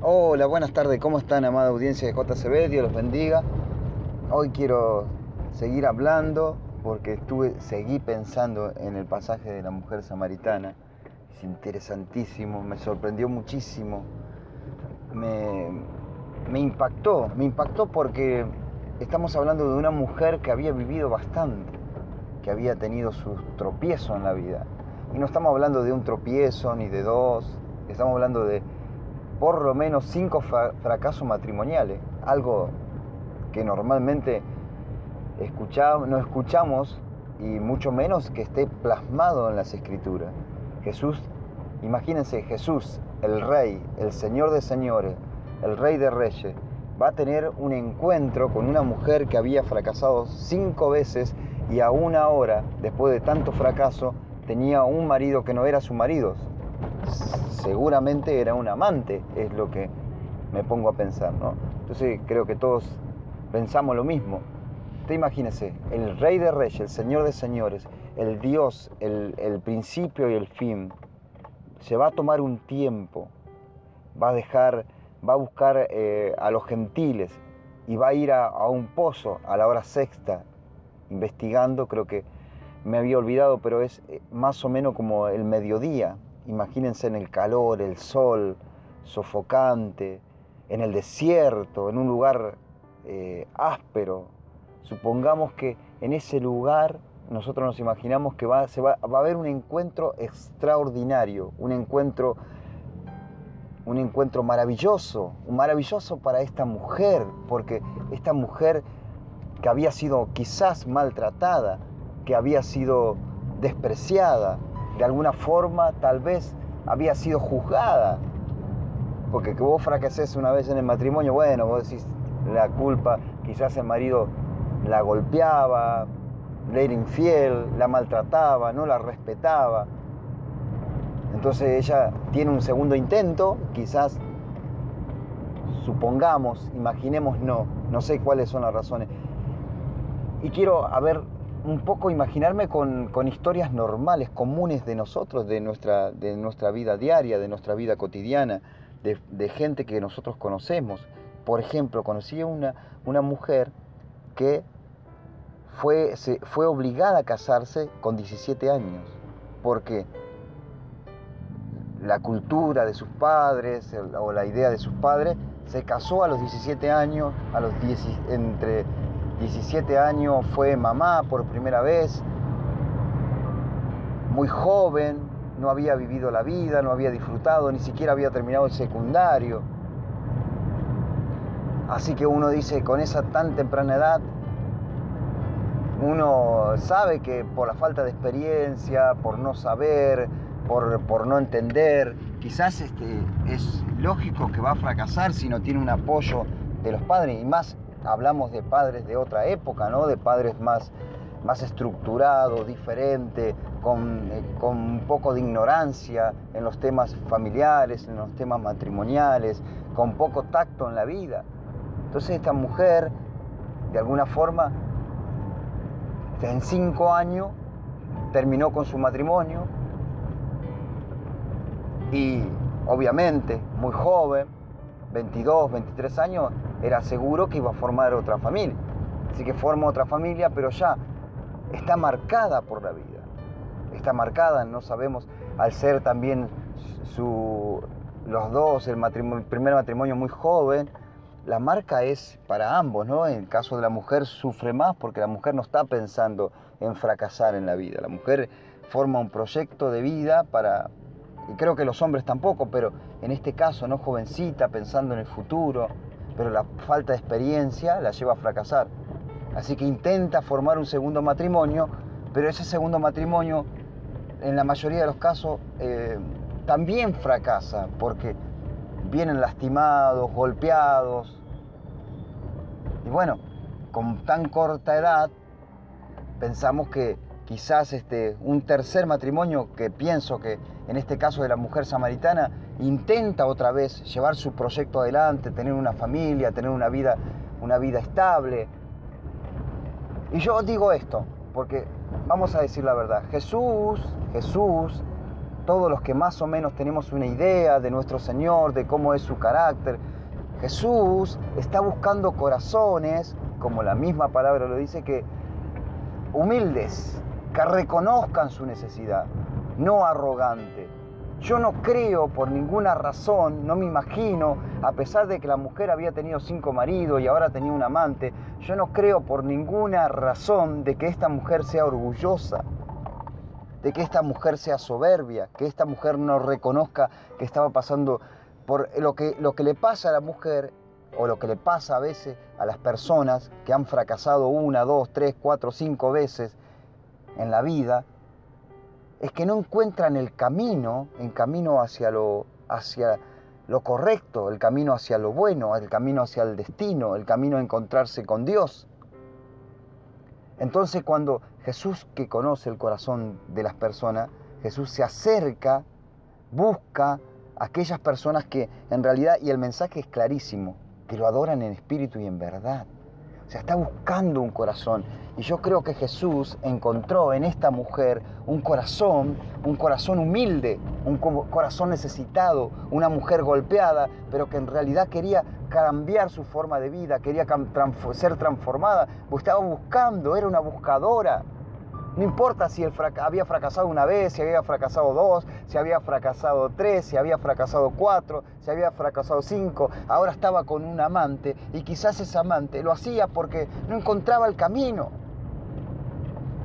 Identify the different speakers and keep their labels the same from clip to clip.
Speaker 1: Hola, buenas tardes, ¿cómo están, amada audiencia de JCB? Dios los bendiga. Hoy quiero seguir hablando porque estuve, seguí pensando en el pasaje de la mujer samaritana. Es interesantísimo, me sorprendió muchísimo. Me, me impactó, me impactó porque estamos hablando de una mujer que había vivido bastante, que había tenido sus tropiezos en la vida. Y no estamos hablando de un tropiezo ni de dos, estamos hablando de por lo menos cinco fracasos matrimoniales, algo que normalmente escuchamos, no escuchamos y mucho menos que esté plasmado en las escrituras. Jesús, imagínense, Jesús, el Rey, el Señor de señores, el Rey de reyes, va a tener un encuentro con una mujer que había fracasado cinco veces y aún ahora, después de tanto fracaso, tenía un marido que no era su marido, seguramente era un amante, es lo que me pongo a pensar, ¿no? Entonces creo que todos pensamos lo mismo. Usted imagínese, el rey de reyes, el señor de señores, el Dios, el, principio y el fin, se va a tomar un tiempo, va a dejar, va a buscar eh, a los gentiles y va a ir a, a un pozo a la hora sexta, investigando, creo que me había olvidado, pero es eh, más o menos como el mediodía, Imagínense en el calor, el sol sofocante, en el desierto, en un lugar eh, áspero. Supongamos que en ese lugar nosotros nos imaginamos que va, va, a haber un encuentro extraordinario, un encuentro, un encuentro maravilloso, maravilloso para esta mujer, porque esta mujer que había sido quizás maltratada, que había sido despreciada, de alguna forma tal vez había sido juzgada. Porque que vos fracases una vez en el matrimonio, bueno, vos decís la culpa, quizás el marido la golpeaba, le era infiel, la maltrataba, no la respetaba. Entonces ella tiene un segundo intento, quizás supongamos, imaginemos no, no sé cuáles son las razones. Y quiero a ver un poco imaginarme con, historias normales, comunes de nosotros, de nuestra, de nuestra vida diaria, de nuestra vida cotidiana, de, gente que nosotros conocemos. Por ejemplo, conocí a una, una mujer que fue, se, fue obligada a casarse con 17 años, porque la cultura de sus padres o la idea de sus padres se casó a los 17 años, a los 10, entre 17 años fue mamá por primera vez, muy joven, no había vivido la vida, no había disfrutado, ni siquiera había terminado el secundario. Así que uno dice, con esa tan temprana edad, uno sabe que por la falta de experiencia, por no saber, por, por no entender, quizás este, es lógico que va a fracasar si no tiene un apoyo de los padres y más hablamos de padres de otra época, ¿no? De padres más, más estructurados, diferentes, con, eh, con, un poco de ignorancia en los temas familiares, en los temas matrimoniales, con poco tacto en la vida. Entonces esta mujer, de alguna forma, en cinco años terminó con su matrimonio y obviamente muy joven, 22, 23 años, era seguro que iba a formar otra familia. Así que forma otra familia, pero ya está marcada por la vida. Está marcada, no sabemos, al ser también su, los dos, el, matrimonio, primer matrimonio muy joven, la marca es para ambos, ¿no? En el caso de la mujer sufre más porque la mujer no está pensando en fracasar en la vida. La mujer forma un proyecto de vida para, y creo que los hombres tampoco, pero en este caso, ¿no? Jovencita, pensando en el futuro, pero la falta de experiencia la lleva a fracasar. Así que intenta formar un segundo matrimonio, pero ese segundo matrimonio, en la mayoría de los casos, eh, también fracasa, porque vienen lastimados, golpeados. Y bueno, con tan corta edad, pensamos que quizás este, un tercer matrimonio, que pienso que en este caso de la mujer samaritana, intenta otra vez llevar su proyecto adelante, tener una familia, tener una vida, una vida estable. Y yo digo esto, porque vamos a decir la verdad, Jesús, Jesús todos los que más o menos tenemos una idea de nuestro Señor, de cómo es su carácter, Jesús está buscando corazones, como la misma palabra lo dice, que humildes, que reconozcan su necesidad, no arrogante. Yo no creo por ninguna razón, no me imagino, a pesar de que la mujer había tenido cinco maridos y ahora tenía un amante, yo no creo por ninguna razón de que esta mujer sea orgullosa, de que esta mujer sea soberbia, que esta mujer no reconozca que estaba pasando por lo que, lo que le pasa a la mujer o lo que le pasa a veces a las personas que han fracasado una, dos, tres, cuatro, cinco veces en la vida, es que no encuentran el camino, el camino hacia lo, hacia lo correcto, el camino hacia lo bueno, el camino hacia el destino, el camino a encontrarse con Dios. Entonces cuando Jesús que conoce el corazón de las personas, Jesús se acerca, busca aquellas personas que en realidad, y el mensaje es clarísimo, que lo adoran en espíritu y en verdad. O sea, está buscando un corazón. Y yo creo que Jesús encontró en esta mujer un corazón, un corazón humilde, un corazón necesitado, una mujer golpeada, pero que en realidad quería cambiar su forma de vida, quería ser transformada. Estaba buscando, era una buscadora. No importa si había fracasado una vez, si había fracasado dos, si había fracasado tres, si había fracasado cuatro, si había fracasado cinco. Ahora estaba con un amante y quizás ese amante lo hacía porque no encontraba el camino.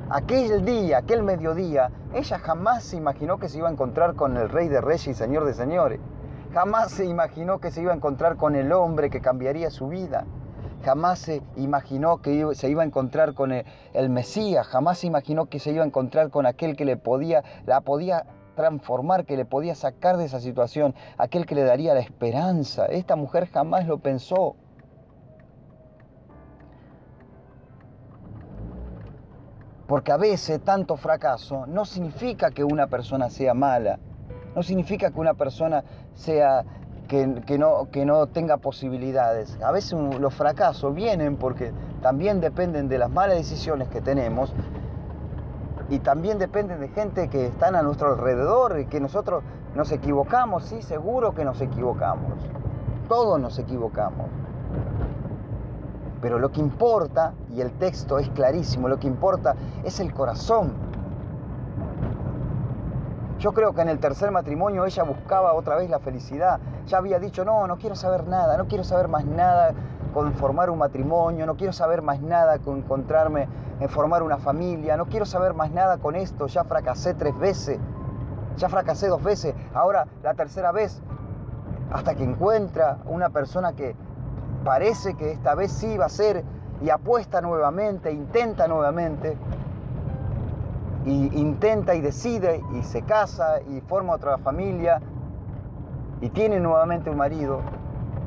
Speaker 1: Aquel día, aquel mediodía, ella jamás se imaginó que se iba a encontrar con el Rey de Reyes y Señor de Señores. Jamás se imaginó que se iba a encontrar con el hombre que cambiaría su vida jamás se imaginó que se iba a encontrar con el, Mesías, jamás se imaginó que se iba a encontrar con aquel que le podía, la podía transformar, que le podía sacar de esa situación, aquel que le daría la esperanza. Esta mujer jamás lo pensó. Porque a veces tanto fracaso no significa que una persona sea mala, no significa que una persona sea que, no, que no tenga posibilidades. A veces los fracasos vienen porque también dependen de las malas decisiones que tenemos y también dependen de gente que están a nuestro alrededor y que nosotros nos equivocamos, sí, seguro que nos equivocamos. Todos nos equivocamos. Pero lo que importa, y el texto es clarísimo, lo que importa es el corazón yo creo que en el tercer matrimonio ella buscaba otra vez la felicidad. Ya había dicho, no, no quiero saber nada, no quiero saber más nada con formar un matrimonio, no quiero saber más nada con encontrarme en formar una familia, no quiero saber más nada con esto, ya fracasé tres veces, ya fracasé dos veces, ahora la tercera vez, hasta que encuentra una persona que parece que esta vez sí va a ser y apuesta nuevamente, intenta nuevamente, y intenta y decide y se casa y forma otra familia y tiene nuevamente un marido.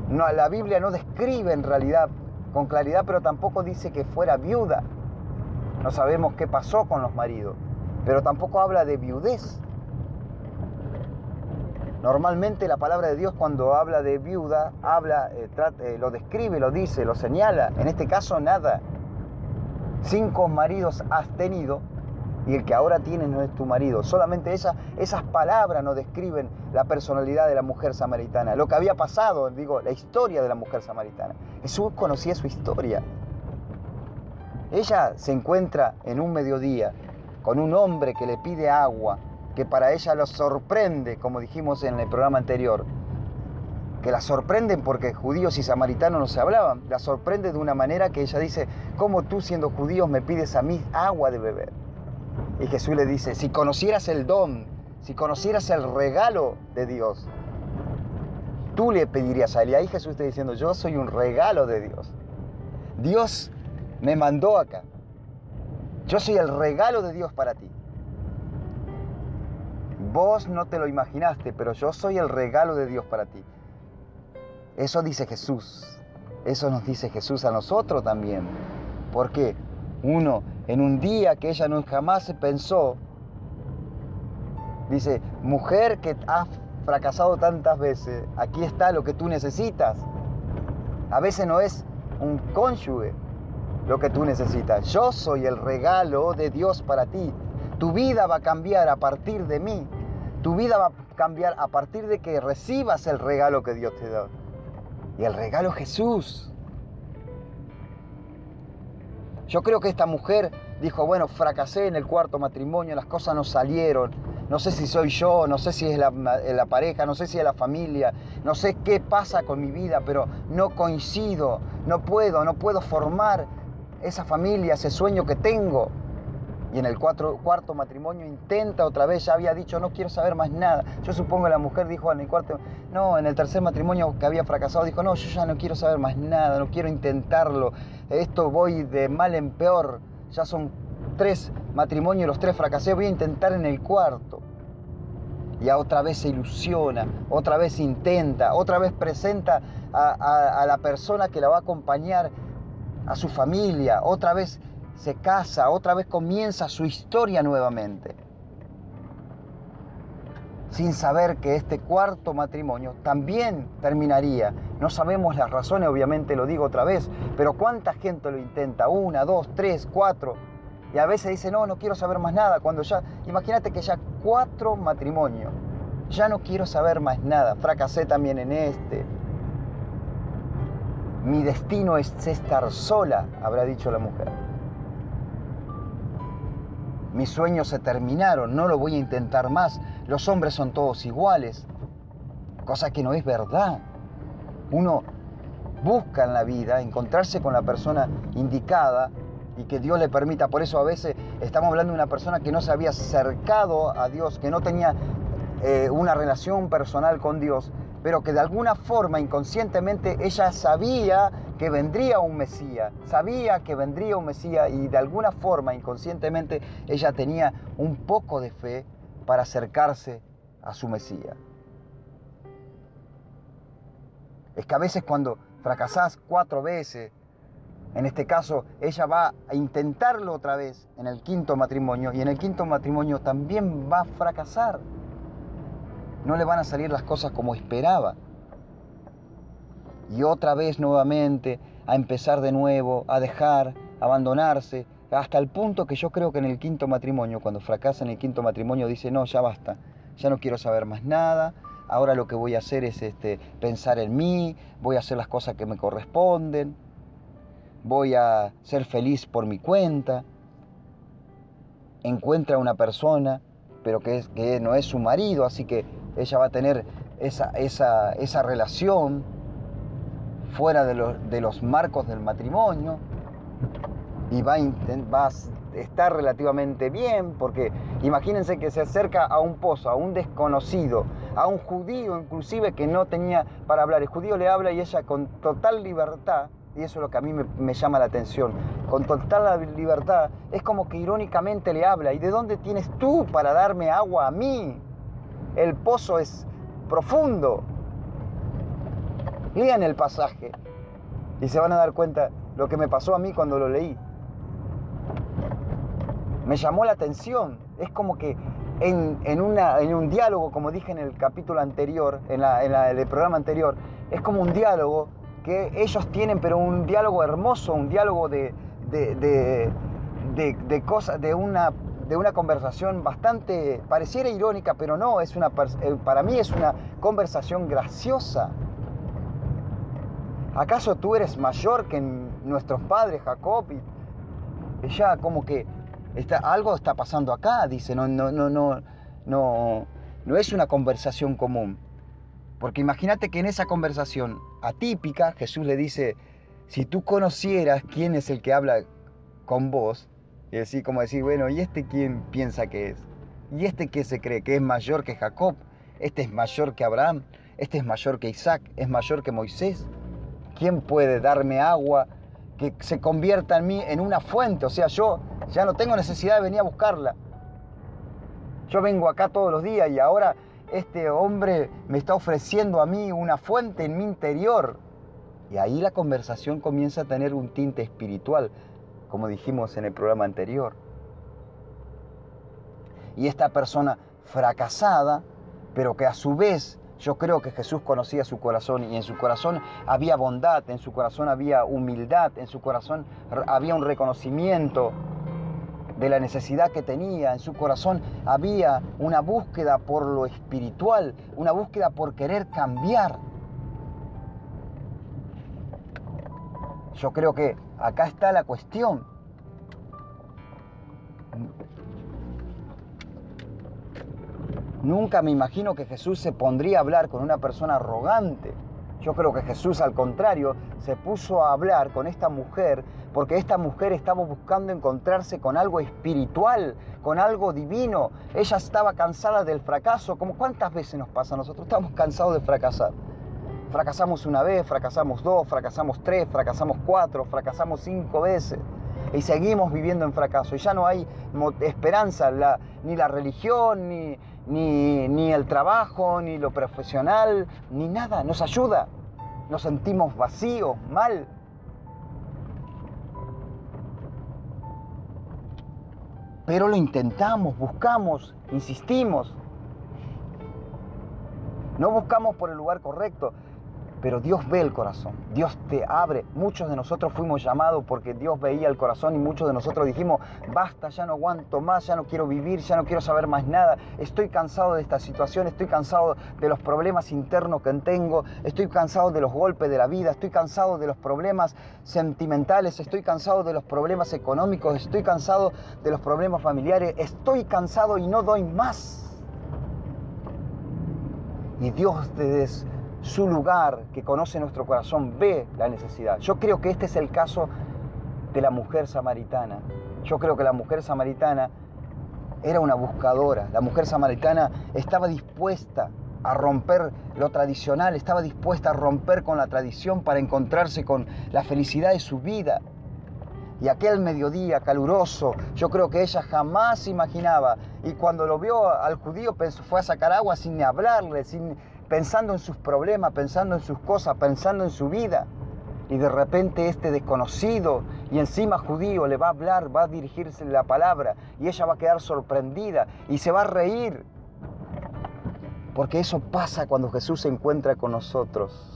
Speaker 1: No, la Biblia no describe en realidad con claridad, pero tampoco dice que fuera viuda. No sabemos qué pasó con los maridos, pero tampoco habla de viudez. Normalmente la palabra de Dios cuando habla de viuda, habla, eh, eh, lo describe, lo dice, lo señala. En este caso nada. Cinco maridos has tenido y el que ahora tienes no es tu marido. Solamente esas palabras no describen la personalidad de la mujer samaritana, lo que había pasado, digo, la historia de la mujer samaritana. Jesús conocía su historia. Ella se encuentra en un mediodía con un hombre que le pide agua, que para ella lo sorprende, como dijimos en el programa anterior, que la sorprenden porque judíos y samaritanos no se hablaban, la sorprende de una manera que ella dice, ¿cómo tú siendo judío me pides a mí agua de beber? Y Jesús le dice, si conocieras el don, si conocieras el regalo de Dios, tú le pedirías a él. Y ahí Jesús está diciendo, yo soy un regalo de Dios. Dios me mandó acá. Yo soy el regalo de Dios para ti. Vos no te lo imaginaste, pero yo soy el regalo de Dios para ti. Eso dice Jesús. Eso nos dice Jesús a nosotros también. ¿Por qué? Uno, en un día que ella no jamás pensó, dice, mujer que has fracasado tantas veces, aquí está lo que tú necesitas. A veces no es un cónyuge lo que tú necesitas. Yo soy el regalo de Dios para ti. Tu vida va a cambiar a partir de mí. Tu vida va a cambiar a partir de que recibas el regalo que Dios te da. Y el regalo es Jesús. Yo creo que esta mujer dijo, bueno, fracasé en el cuarto matrimonio, las cosas no salieron, no sé si soy yo, no sé si es la, la, pareja, no sé si es la familia, no sé qué pasa con mi vida, pero no coincido, no puedo, no puedo formar esa familia, ese sueño que tengo. Y en el cuarto matrimonio intenta otra vez, ya había dicho, no quiero saber más nada. Yo supongo que la mujer dijo en el cuarto, no, en el tercer matrimonio que había fracasado, dijo, no, yo ya no quiero saber más nada, no quiero intentarlo, esto voy de mal en peor, ya son tres matrimonios, los tres fracasé, voy a intentar en el cuarto. Y otra vez se ilusiona, otra vez intenta, otra vez presenta a, a la persona que la va a acompañar, a su familia, otra vez se casa, otra vez comienza su historia nuevamente. Sin saber que este cuarto matrimonio también terminaría. No sabemos las razones, obviamente lo digo otra vez, pero ¿cuánta gente lo intenta? Una, dos, tres, cuatro. Y a veces dice, no, no quiero saber más nada. Cuando ya, imagínate que ya cuatro matrimonios, ya no quiero saber más nada. Fracasé también en este. Mi destino es estar sola, habrá dicho la mujer mis sueños se terminaron, no lo voy a intentar más, los hombres son todos iguales, cosa que no es verdad. Uno busca en la vida encontrarse con la persona indicada y que Dios le permita. Por eso a veces estamos hablando de una persona que no se había acercado a Dios, que no tenía eh, una relación personal con Dios, pero que de alguna forma inconscientemente ella sabía que vendría un Mesías, sabía que vendría un Mesías y de alguna forma inconscientemente ella tenía un poco de fe para acercarse a su Mesías. Es que a veces cuando fracasás cuatro veces, en este caso ella va a intentarlo otra vez en el quinto matrimonio y en el quinto matrimonio también va a fracasar. No le van a salir las cosas como esperaba. Y otra vez nuevamente a empezar de nuevo, a dejar, abandonarse, hasta el punto que yo creo que en el quinto matrimonio, cuando fracasa en el quinto matrimonio, dice, no, ya basta, ya no quiero saber más nada, ahora lo que voy a hacer es este, pensar en mí, voy a hacer las cosas que me corresponden, voy a ser feliz por mi cuenta, encuentra una persona, pero que, es, que no es su marido, así que ella va a tener esa, esa, esa relación fuera de los, de los marcos del matrimonio y va a, va a estar relativamente bien, porque imagínense que se acerca a un pozo, a un desconocido, a un judío inclusive que no tenía para hablar. El judío le habla y ella con total libertad, y eso es lo que a mí me, me llama la atención, con total libertad, es como que irónicamente le habla, ¿y de dónde tienes tú para darme agua a mí? El pozo es profundo, Lean el pasaje y se van a dar cuenta lo que me pasó a mí cuando lo leí. Me llamó la atención. Es como que en, un diálogo, como dije en el capítulo anterior, en, el programa anterior, es como un diálogo que ellos tienen, pero un diálogo hermoso, un diálogo de, de, cosas, de una, de una conversación bastante, pareciera irónica, pero no, es una, eh, para mí es una conversación graciosa. ¿Acaso tú eres mayor que nuestros padres, Jacob? Y ella como que está, algo está pasando acá, dice, no, no, no, no, no, no es una conversación común. Porque imagínate que en esa conversación atípica Jesús le dice, si tú conocieras quién es el que habla con vos, y así como decir, bueno, ¿y este quién piensa que es? ¿Y este qué se cree? ¿Que es mayor que Jacob? ¿Este es mayor que Abraham? ¿Este es mayor que Isaac? ¿Es mayor que Moisés? ¿Quién puede darme agua que se convierta en mí en una fuente? O sea, yo ya no tengo necesidad de venir a buscarla. Yo vengo acá todos los días y ahora este hombre me está ofreciendo a mí una fuente en mi interior. Y ahí la conversación comienza a tener un tinte espiritual, como dijimos en el programa anterior. Y esta persona fracasada, pero que a su vez yo creo que Jesús conocía su corazón y en su corazón había bondad, en su corazón había humildad, en su corazón había un reconocimiento de la necesidad que tenía. En su corazón había una búsqueda por lo espiritual, una búsqueda por querer cambiar. Yo creo que acá está la cuestión. Nunca me imagino que Jesús se pondría a hablar con una persona arrogante. Yo creo que Jesús al contrario se puso a hablar con esta mujer porque esta mujer estaba buscando encontrarse con algo espiritual, con algo divino. Ella estaba cansada del fracaso, como cuántas veces nos pasa a nosotros, estamos cansados de fracasar. Fracasamos una vez, fracasamos dos, fracasamos tres, fracasamos cuatro, fracasamos cinco veces. Y seguimos viviendo en fracaso. Y ya no hay esperanza, ni la religión, ni, ni, ni el trabajo, ni lo profesional, ni nada. Nos ayuda. Nos sentimos vacíos, mal. Pero lo intentamos, buscamos, insistimos. No buscamos por el lugar correcto, pero Dios ve el corazón, Dios te abre. Muchos de nosotros fuimos llamados porque Dios veía el corazón y muchos de nosotros dijimos, basta, ya no aguanto más, ya no quiero vivir, ya no quiero saber más nada, estoy cansado de esta situación, estoy cansado de los problemas internos que tengo, estoy cansado de los golpes de la vida, estoy cansado de los problemas sentimentales, estoy cansado de los problemas económicos, estoy cansado de los problemas familiares, estoy cansado y no doy más. Y Dios te des su lugar, que conoce nuestro corazón, ve la necesidad. Yo creo que este es el caso de la mujer samaritana. Yo creo que la mujer samaritana era una buscadora. La mujer samaritana estaba dispuesta a romper lo tradicional, estaba dispuesta a romper con la tradición para encontrarse con la felicidad de su vida. Y aquel mediodía caluroso, yo creo que ella jamás imaginaba. Y cuando lo vio al judío, fue a sacar agua sin hablarle, sin pensando en sus problemas, pensando en sus cosas, pensando en su vida. Y de repente este desconocido y encima judío le va a hablar, va a dirigirse la palabra y ella va a quedar sorprendida y se va a reír. Porque eso pasa cuando Jesús se encuentra con nosotros.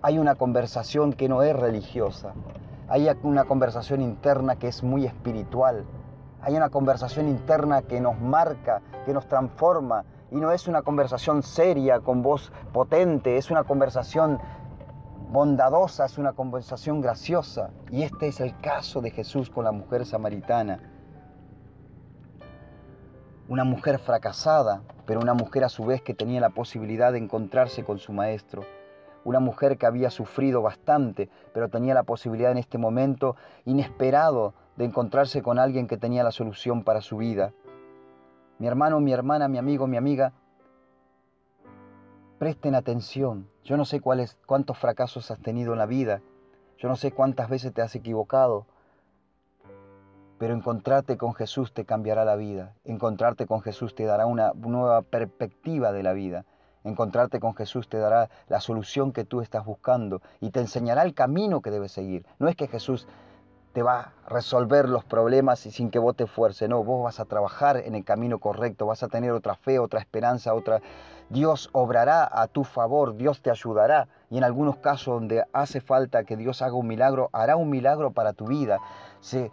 Speaker 1: Hay una conversación que no es religiosa. Hay una conversación interna que es muy espiritual. Hay una conversación interna que nos marca, que nos transforma, y no es una conversación seria con voz potente, es una conversación bondadosa, es una conversación graciosa. Y este es el caso de Jesús con la mujer samaritana. Una mujer fracasada, pero una mujer a su vez que tenía la posibilidad de encontrarse con su maestro. Una mujer que había sufrido bastante, pero tenía la posibilidad en este momento inesperado de encontrarse con alguien que tenía la solución para su vida mi hermano, mi hermana, mi amigo, mi amiga, presten atención. Yo no sé cuáles, cuántos fracasos has tenido en la vida. Yo no sé cuántas veces te has equivocado. Pero encontrarte con Jesús te cambiará la vida. Encontrarte con Jesús te dará una nueva perspectiva de la vida. Encontrarte con Jesús te dará la solución que tú estás buscando y te enseñará el camino que debes seguir. No es que Jesús te va a resolver los problemas y sin que vos te esfuerces. No, vos vas a trabajar en el camino correcto, vas a tener otra fe, otra esperanza, otra... Dios obrará a tu favor, Dios te ayudará. Y en algunos casos donde hace falta que Dios haga un milagro, hará un milagro para tu vida. Se,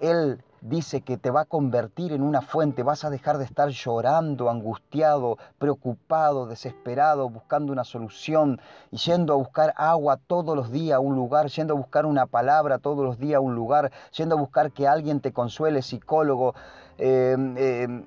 Speaker 1: él dice que te va a convertir en una fuente, vas a dejar de estar llorando, angustiado, preocupado, desesperado, buscando una solución y yendo a buscar agua todos los días a un lugar, yendo a buscar una palabra todos los días a un lugar, yendo a buscar que alguien te consuele, psicólogo, eh, eh,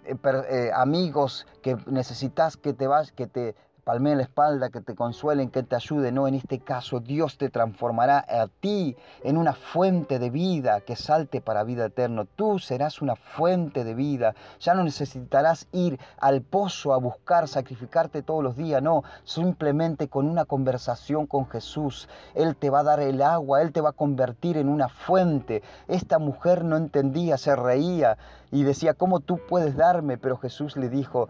Speaker 1: eh, amigos que necesitas que te vas, que te palmeen la espalda, que te consuelen, que te ayuden. No, en este caso Dios te transformará a ti en una fuente de vida que salte para vida eterna. Tú serás una fuente de vida. Ya no necesitarás ir al pozo a buscar, sacrificarte todos los días. No, simplemente con una conversación con Jesús. Él te va a dar el agua, Él te va a convertir en una fuente. Esta mujer no entendía, se reía y decía, ¿cómo tú puedes darme? Pero Jesús le dijo,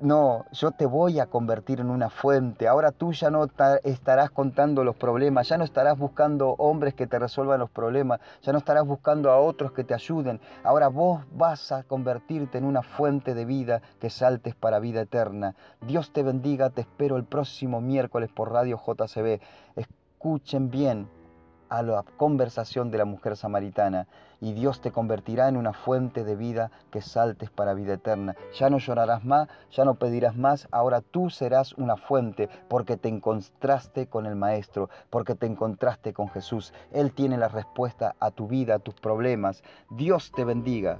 Speaker 1: no, yo te voy a convertir en una fuente. Ahora tú ya no estarás contando los problemas, ya no estarás buscando hombres que te resuelvan los problemas, ya no estarás buscando a otros que te ayuden. Ahora vos vas a convertirte en una fuente de vida que saltes para vida eterna. Dios te bendiga, te espero el próximo miércoles por Radio JCB. Escuchen bien, a la conversación de la mujer samaritana y Dios te convertirá en una fuente de vida que saltes para vida eterna. Ya no llorarás más, ya no pedirás más, ahora tú serás una fuente porque te encontraste con el Maestro, porque te encontraste con Jesús. Él tiene la respuesta a tu vida, a tus problemas. Dios te bendiga.